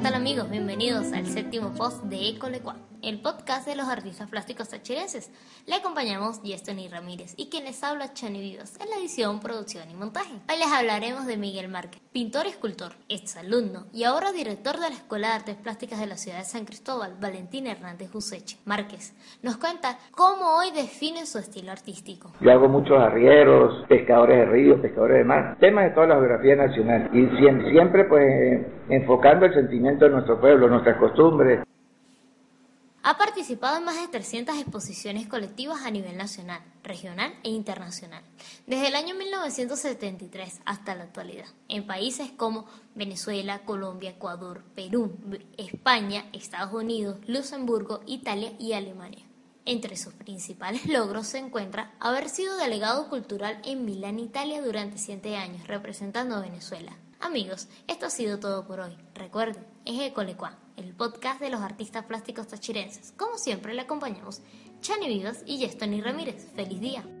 ¿qué bienvenidos al séptimo post de Ecolecua, el podcast de los artistas plásticos tachirenses. Le acompañamos Yestony Ramírez y quien les habla Chani Vivas en la edición, producción y montaje. Hoy les hablaremos de Miguel Márquez, pintor y escultor, exalumno y ahora director de la Escuela de Artes Plásticas de la ciudad de San Cristóbal, Valentín Hernández Useche. Márquez nos cuenta cómo hoy define su estilo artístico. Yo hago muchos arrieros, pescadores de ríos, pescadores de mar, temas de toda la geografía nacional y siempre pues enfocando el sentimiento de nuestro pueblo, nuestras costumbres. Ha participado en más de 300 exposiciones colectivas a nivel nacional, regional e internacional, desde el año 1973 hasta la actualidad, en países como Venezuela, Colombia, Ecuador, Perú, España, Estados Unidos, Luxemburgo, Italia y Alemania. Entre sus principales logros se encuentra haber sido delegado cultural en Milán, Italia durante siete años, representando a Venezuela. Amigos, esto ha sido todo por hoy. Recuerden, es Ecolecua, el podcast de los artistas plásticos tachirenses. Como siempre, le acompañamos Chani Vivas y Yestoni Ramírez. ¡Feliz día!